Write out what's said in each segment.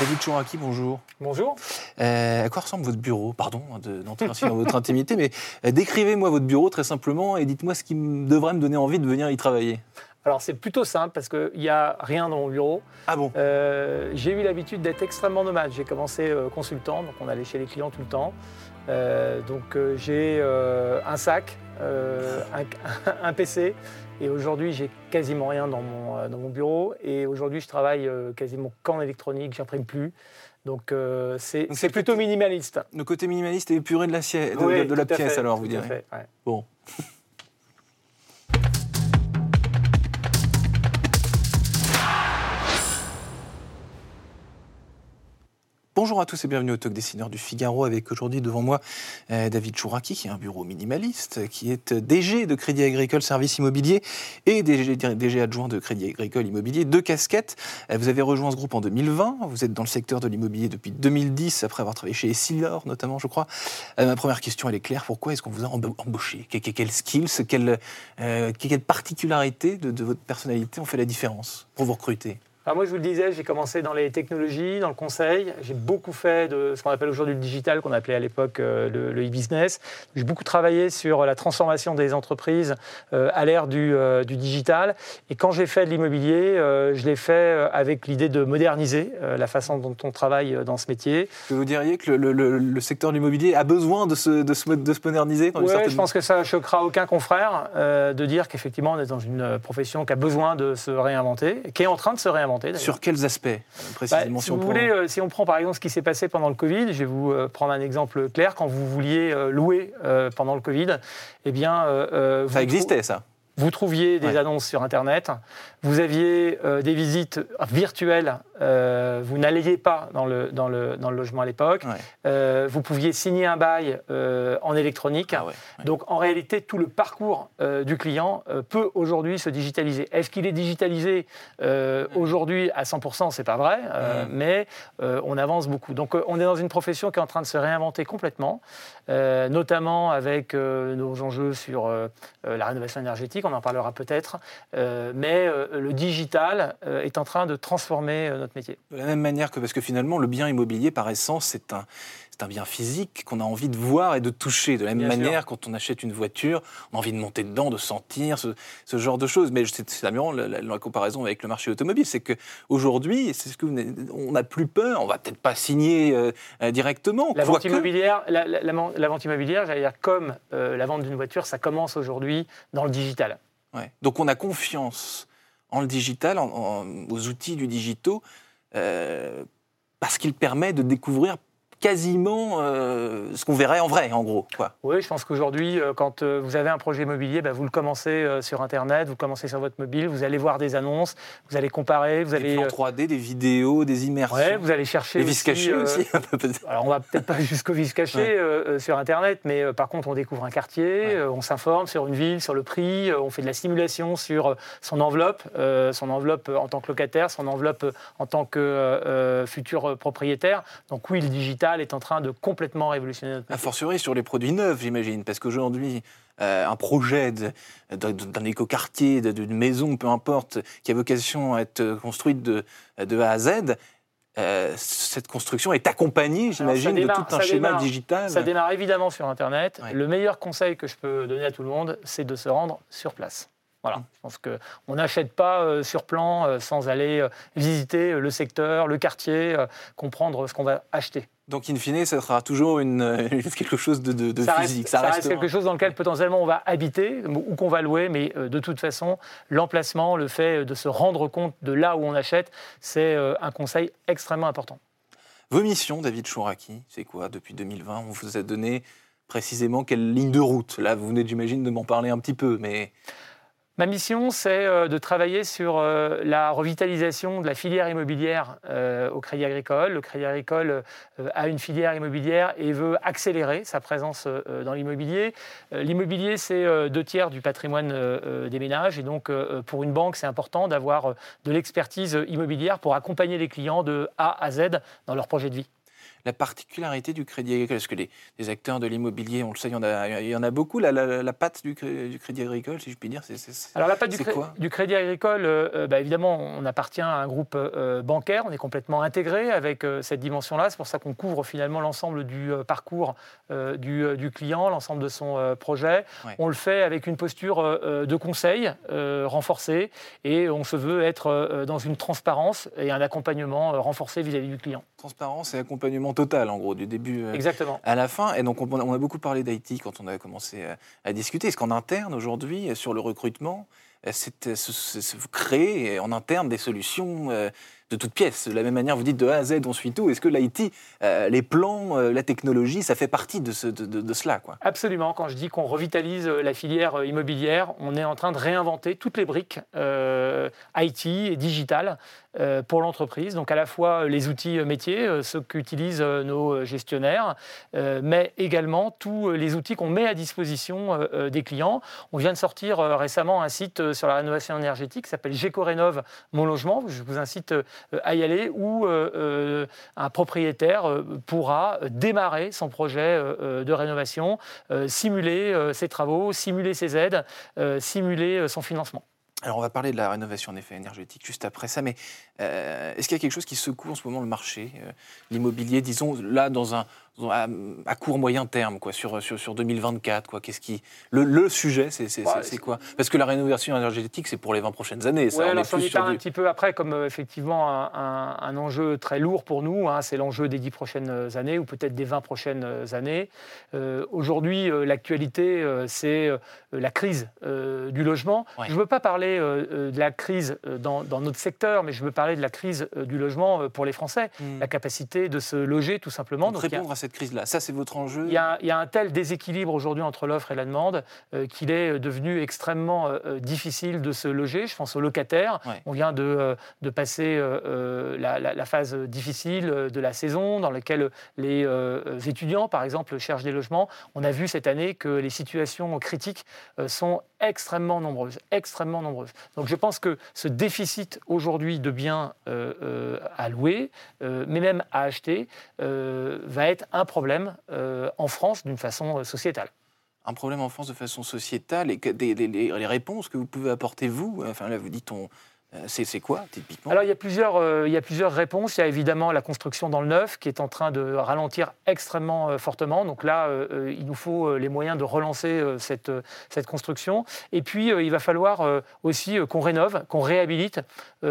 David Chouraki, bonjour. Bonjour. Euh, à quoi ressemble votre bureau? Pardon hein, de- d'entrer ainsi dans votre intimité, mais euh, décrivez-moi votre bureau très simplement et dites-moi ce qui devrait me donner envie de venir y travailler. Alors c'est plutôt simple parce qu'il n'y a rien dans mon bureau. Ah bon? Euh, j'ai eu l'habitude d'être extrêmement nomade. J'ai commencé euh, consultant, donc on allait chez les clients tout le temps. Euh, donc euh, j'ai euh, un sac, euh, un, un PC, et aujourd'hui j'ai quasiment rien dans mon, euh, dans mon bureau. Et aujourd'hui je travaille euh, quasiment qu'en électronique, j'imprime plus. Donc euh, c'est plutôt minimaliste. Le côté minimaliste et épuré de la, sia- de, Oui, de la tout à pièce, fait, alors, vous direz. fait, ouais. Bon. Bonjour à tous et bienvenue au Talk Dessineur du Figaro avec aujourd'hui devant moi euh, David Chouraki qui a un bureau minimaliste, qui est DG de Crédit Agricole Services Immobilier et DG, adjoint de Crédit Agricole Immobilier, deux casquettes. Euh, Vous avez rejoint ce groupe en 2020, vous êtes dans le secteur de l'immobilier depuis 2010 après avoir travaillé chez Essilor notamment je crois. Euh, ma première question elle est claire, pourquoi est-ce qu'on vous a emba- embauché? Que- que- Quelles skills, quelles euh, particularités de votre personnalité ont fait la différence pour vous recruter? Alors moi, je vous le disais, j'ai commencé dans les technologies, dans le conseil. J'ai beaucoup fait de ce qu'on appelle aujourd'hui le digital, qu'on appelait à l'époque euh, le, le e-business. J'ai beaucoup travaillé sur la transformation des entreprises euh, à l'ère du, euh, du digital. Et quand j'ai fait de l'immobilier, je l'ai fait avec l'idée de moderniser la façon dont on travaille dans ce métier. Vous diriez que le, le- le secteur de l'immobilier a besoin de se, de se, mo- de se moderniser dans une Ouais, certaine- je pense que ça choquera aucun confrère de dire qu'effectivement, on est dans une profession qui a besoin de se réinventer, qui est en train de se réinventer. Sur quels aspects, Bah, précisément si si on vous prend- voulez, euh, si on prend par exemple ce qui s'est passé pendant le Covid, je vais vous euh, prendre un exemple clair. Quand vous vouliez euh, louer pendant le Covid, eh bien, vous Ça existait, ça. vous trouviez des Ouais. annonces sur Internet, vous aviez des visites virtuelles, euh, vous n'alliez pas dans le, dans, le, dans le logement à l'époque, Ouais. Euh, vous pouviez signer un bail euh, en électronique. Ah ouais, ouais. Donc en réalité, tout le parcours du client peut aujourd'hui se digitaliser. Est-ce qu'il est digitalisé euh, aujourd'hui à 100% C'est pas vrai, Mm. mais on avance beaucoup. Donc on est dans une profession qui est en train de se réinventer complètement, notamment avec nos enjeux sur la rénovation énergétique, on en parlera peut-être, mais le digital est en train de transformer euh, notre métier. De la même manière que, parce que finalement, le bien immobilier, par essence, c'est un, c'est un bien physique qu'on a envie de voir et de toucher. De la même Bien sûr. manière, quand on achète une voiture, on a envie de monter dedans, de sentir, ce, ce genre de choses. Mais c'est amusant la, la- la comparaison avec le marché automobile. C'est qu'aujourd'hui, c'est ce que vous on n'a plus peur, on va peut-être pas signer euh, euh, directement. La vente immobilière, la vente immobilière, j'allais dire comme euh, la vente d'une voiture, ça commence aujourd'hui dans le digital. Ouais. Donc on a confiance en le digital, aux outils du digitaux, euh, parce qu'il permet de découvrir quasiment euh, ce qu'on verrait en vrai, en gros. Quoi. Oui, je pense qu'aujourd'hui, euh, quand euh, vous avez un projet immobilier, bah, vous le commencez sur Internet, vous le commencez sur votre mobile, vous allez voir des annonces, vous allez comparer, vous Des allez, plans euh, 3D, des vidéos, des immersions. ouais, vous allez chercher des vis aussi, cachés euh, aussi. Alors, on va peut-être pas jusqu'au vis caché Ouais. euh, euh, sur Internet, mais par contre, on découvre un quartier, Ouais. on s'informe sur une ville, sur le prix, on fait de la simulation sur son enveloppe, son enveloppe en tant que locataire, son enveloppe en tant que futur propriétaire. Donc oui, le digital est en train de complètement révolutionner notre A fortiori sur les produits neufs, j'imagine, parce qu'aujourd'hui, euh, un projet d'un écoquartier, d'une maison, peu importe, qui a vocation à être construite de, de A à Z, euh, cette construction est accompagnée, j'imagine, de tout un schéma démarre- digital. Ça démarre évidemment sur Internet. Ouais. Le meilleur conseil que je peux donner à tout le monde, c'est de se rendre sur place. Voilà, Mmh. je pense qu'on n'achète pas euh, sur plan euh, sans aller visiter le secteur, le quartier, comprendre ce qu'on va acheter. Donc, in fine, ça sera toujours une, euh, quelque chose de, de- de ça physique. reste, ça reste restera- quelque chose dans lequel potentiellement on va habiter ou qu'on va louer, mais euh, de toute façon, l'emplacement, le fait de se rendre compte de là où on achète, c'est euh, un conseil extrêmement important. Vos missions, David Chouraki, c'est quoi? Depuis 2020 On vous a donné précisément quelle ligne de route? Là, vous venez, j'imagine, de m'en parler un petit peu, mais Ma mission, c'est euh, de travailler sur euh, la revitalisation de la filière immobilière euh, au Crédit Agricole. Le Crédit Agricole a une filière immobilière et veut accélérer sa présence dans l'immobilier. L'immobilier, c'est deux tiers du patrimoine des ménages. Et donc, pour une banque, c'est important d'avoir de l'expertise immobilière pour accompagner les clients de A à Z dans leur projet de vie la particularité du Crédit Agricole Est-ce que les, acteurs de l'immobilier, on le sait, il y en a, il y en a beaucoup. La, la, patte du, Crédit Agricole, si je puis dire, c'est Alors la patte du, du, Crédit Agricole, euh, euh, bah, évidemment, on appartient à un groupe euh, bancaire, on est complètement intégré avec cette dimension-là. C'est pour ça qu'on couvre finalement l'ensemble du parcours du, client, l'ensemble de son projet. On le fait avec une posture de conseil renforcée et on se veut être dans une transparence et un accompagnement renforcé vis à -vis du client. Transparence et accompagnement total, en gros, du début euh, Exactement. à la fin. Et donc, on, a beaucoup parlé d'IT quand on a commencé à, à discuter. Est-ce qu'en interne, aujourd'hui, sur le recrutement, vous créez en interne des solutions euh, de toutes pièces. De la même manière, vous dites de A à Z, on suit tout. Est-ce que l'IT, euh, les plans, euh, la technologie, ça fait partie de, cela quoi? Absolument. Quand je dis qu'on revitalise la filière immobilière, on est en train de réinventer toutes les briques IT et digitales pour l'entreprise. Donc à la fois les outils métiers, ceux qu'utilisent nos gestionnaires, mais également tous les outils qu'on met à disposition des clients. On vient de sortir récemment un site sur la rénovation énergétique qui s'appelle GECO Mon Logement. Je vous incite euh, à y aller où euh, un propriétaire euh, pourra démarrer son projet de rénovation, simuler ses travaux, simuler ses aides, simuler son financement. Alors on va parler de la rénovation en effet énergétique juste après ça, mais est-ce qu'il y a quelque chose qui secoue en ce moment le marché, l'immobilier, disons là dans un, à, court moyen terme, quoi, sur, sur, sur 2024 quoi, qu'est-ce qui... le, le sujet, c'est quoi? Parce que la rénovation énergétique, c'est pour les 20 prochaines années. Ça, on alors plus sur un petit peu après comme euh, effectivement un, un, enjeu très lourd pour nous. Hein, c'est l'enjeu des 10 prochaines années ou peut-être des 20 prochaines années. Euh, Aujourd'hui, euh, l'actualité, c'est la crise du logement. Je ne veux pas parler de la crise dans, dans, notre secteur, mais je veux parler de la crise du logement pour les Français. Hmm. La capacité de se loger, tout simplement. Donc, à cette crise-là Ça, c'est votre enjeu il y, a, il y, a, un tel déséquilibre aujourd'hui entre l'offre et la demande euh, qu'il est devenu extrêmement euh, euh, difficile de se loger. Je pense aux locataires. On vient de, de passer la, la, phase difficile de la saison dans laquelle les étudiants, par exemple, cherchent des logements. On a vu cette année que les situations critiques sont extrêmement nombreuses, extrêmement nombreuses. Donc je pense que ce déficit aujourd'hui de biens à louer, mais même à acheter, va être un problème euh, en France d'une façon euh, sociétale. Un problème en France de façon sociétale et que les, réponses que vous pouvez apporter vous, enfin là vous dites on, c'est quoi, typiquement? Alors, il y, a plusieurs, euh, il y a plusieurs réponses. Il y a évidemment la construction dans le neuf qui est en train de ralentir extrêmement euh, fortement. Donc là, il nous faut les moyens de relancer cette, cette construction. Et puis, il va falloir aussi qu'on rénove, qu'on réhabilite,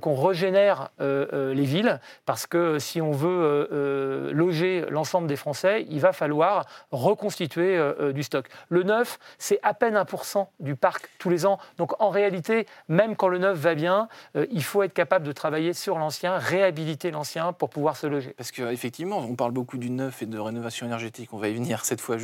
qu'on régénère les villes. Parce que si on veut loger l'ensemble des Français, il va falloir reconstituer du stock. Le neuf, c'est à peine 1% du parc tous les ans. Donc en réalité, même quand le neuf va bien, euh, il faut être capable de travailler sur l'ancien, réhabiliter l'ancien pour pouvoir se loger. Parce qu'effectivement, on parle beaucoup du neuf et de rénovation énergétique, on va y venir cette fois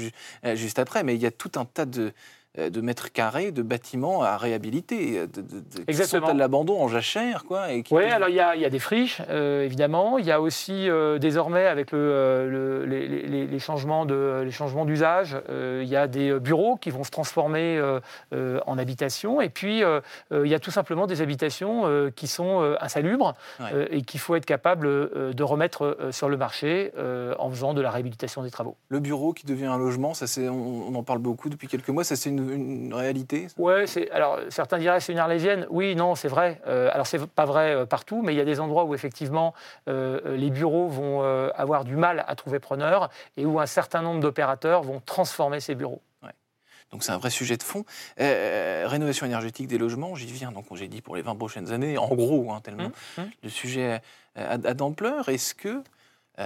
euh, juste après, mais il y a tout un tas de, de mètres carrés de bâtiments à réhabiliter, de, de, qui sont à l'abandon en jachère. Quoi, et oui, alors il y, a, il y, a des friches, euh, évidemment. Il y a aussi, euh, désormais, avec le, les, les, changements d'usage, il y a des bureaux qui vont se transformer en habitations. Et puis, il y a tout simplement des habitations qui sont insalubres et qu'il faut être capable de remettre sur le marché en faisant de la réhabilitation des travaux. Le bureau qui devient un logement, ça, on, on en parle beaucoup depuis quelques mois, ça c'est une une, réalité Oui, alors certains diraient c'est une arlésienne. Oui, non, c'est vrai. Euh, alors c'est pas vrai euh, partout, mais il y a des endroits où effectivement euh, les bureaux vont avoir du mal à trouver preneur et où un certain nombre d'opérateurs vont transformer ces bureaux. Donc c'est un vrai sujet de fond. rénovation énergétique des logements, j'y viens, donc j'ai dit pour les 20 prochaines années, en gros, hein, tellement mmh, mmh. le sujet a d'ampleur. Est-ce que euh,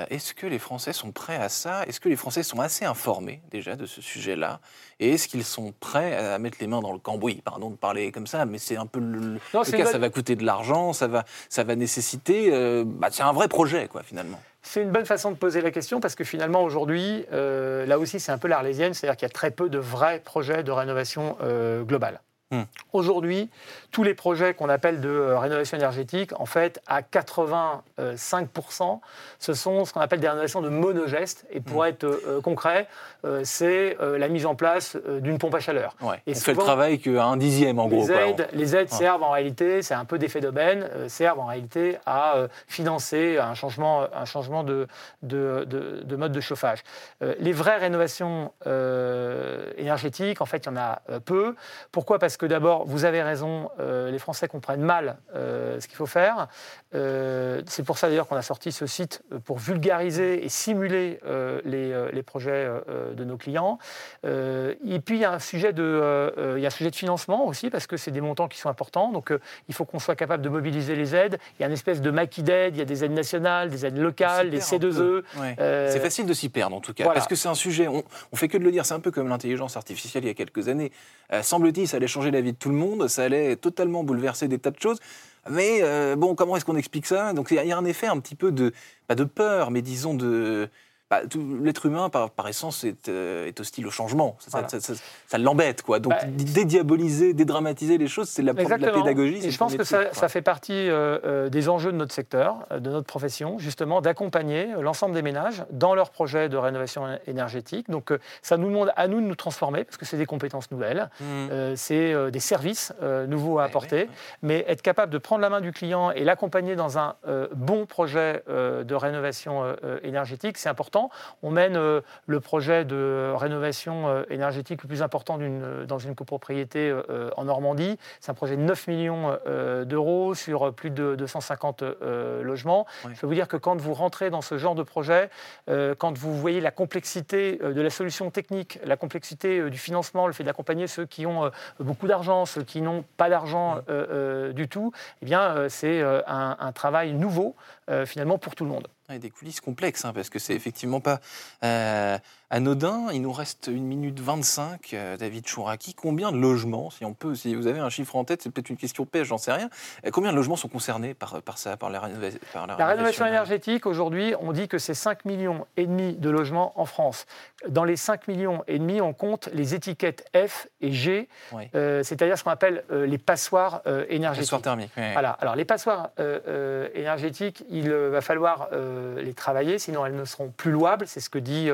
est-ce que les Français sont prêts à ça? Est-ce que les Français sont assez informés déjà de ce sujet-là? Et est-ce qu'ils sont prêts à mettre les mains dans le cambouis? Pardon de parler comme ça, mais c'est un peu le, cas. Ça va coûter de l'argent, ça va, ça va nécessiter. Euh, bah, c'est un vrai projet, quoi, finalement. C'est une bonne façon de poser la question parce que finalement aujourd'hui, euh, là aussi c'est un peu l'arlésienne, c'est-à-dire qu'il y a très peu de vrais projets de rénovation globale. Hmm. Aujourd'hui, tous les projets qu'on appelle de euh, rénovation énergétique, en fait, à 85%, ce sont ce qu'on appelle des rénovations de monogestes. Et pour hmm. être euh, concret, euh, c'est la mise en place d'une pompe à chaleur. Et On fait le travail qu'à un dixième, en gros. les aides servent en réalité, c'est un peu d'effet d'aubaine, servent en réalité à financer un changement, un changement de, de, de, mode de chauffage. les vraies rénovations énergétiques, en fait, il y en a peu. Pourquoi? Parce que que d'abord, vous avez raison, euh, les Français comprennent mal euh, ce qu'il faut faire. Euh, c'est pour ça d'ailleurs qu'on a sorti ce site pour vulgariser et simuler les, les, projets de nos clients. et puis il y a un sujet de, il y a un sujet de financement aussi parce que c'est des montants qui sont importants. Donc il faut qu'on soit capable de mobiliser les aides. Il y a une espèce de maquis d'aide. Il y a des aides nationales, des aides locales, des C2E. C'est facile de s'y perdre en tout cas parce que c'est un sujet. On, on fait que de le dire. C'est un peu comme l'intelligence artificielle il y a quelques années. Semble-t-il, ça allait changer la vie de tout le monde, ça allait totalement bouleverser des tas de choses. Mais euh, bon, comment est-ce qu'on explique ça? Donc il y, a un effet un petit peu de, pas de peur, mais disons de, bah, l'être humain, par, essence, est, euh, est, hostile au changement. Ça, l'embête, quoi. Donc, bah, dédiaboliser, dédramatiser les choses, c'est la, la, pédagogie. Et je pense que ça, fait partie euh, euh, des enjeux de notre secteur, de notre profession, justement, d'accompagner l'ensemble des ménages dans leurs projets de rénovation énergétique. Donc, ça nous demande à nous de nous transformer, parce que c'est des compétences nouvelles, mmh. c'est des services nouveaux à apporter, mais être capable de prendre la main du client et l'accompagner dans un bon projet de rénovation énergétique, c'est important on mène euh, le projet de rénovation euh, énergétique le plus important euh, dans une copropriété en Normandie. C'est un projet de 9 millions d'euros sur plus de 250 logements. Je peux vous dire que quand vous rentrez dans ce genre de projet, quand vous voyez la complexité de la solution technique, la complexité du financement, le fait d'accompagner ceux qui ont beaucoup d'argent, ceux qui n'ont pas d'argent du tout, eh bien, c'est un, un, travail nouveau finalement pour tout le monde des coulisses complexes, hein, parce que c'est effectivement pas euh, anodin. Il nous reste une minute 25, euh, David Chouraki. Combien de logements, si on peut, si vous avez un chiffre en tête, c'est peut-être une question pêche, j'en sais rien. Euh, combien de logements sont concernés par, par ça, par la, rénovation, la, rénovation énergétique Aujourd'hui, on dit que c'est 5 millions et demi de logements en France. Dans les 5 millions et demi, on compte les étiquettes F et G, c'est-à-dire ce qu'on appelle les passoires énergétiques. Passoires thermiques. Voilà. Alors les passoires énergétiques, il va falloir les travailler, sinon elles ne seront plus louables. C'est ce que dit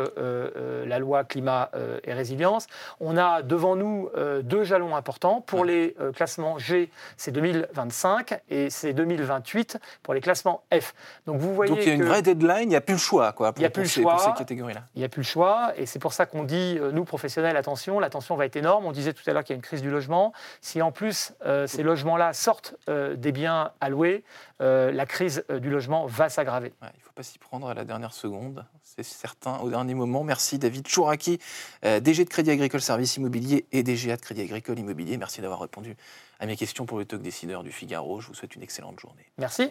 euh, euh, la loi climat euh, et résilience. On a devant nous deux jalons importants. Pour les classements G, c'est 2025 et c'est 2028 pour les classements F. Donc vous voyez. Donc il y a une vraie deadline, il n'y a plus le choix quoi, pour, il y a plus ces, le choix, ces catégories-là. Il n'y a plus le choix et c'est pour ça qu'on dit, nous professionnels, attention, la tension va être énorme. On disait tout à l'heure qu'il y a une crise du logement. Si en plus ces logements-là sortent des biens alloués, la crise du logement va s'aggraver pas s'y prendre à la dernière seconde, c'est certain, au dernier moment. Merci David Chouraki, euh, DG de Crédit Agricole Service Immobilier et DGA de Crédit Agricole Immobilier. Merci d'avoir répondu à mes questions pour le talk décideur du Figaro. Je vous souhaite une excellente journée. Merci.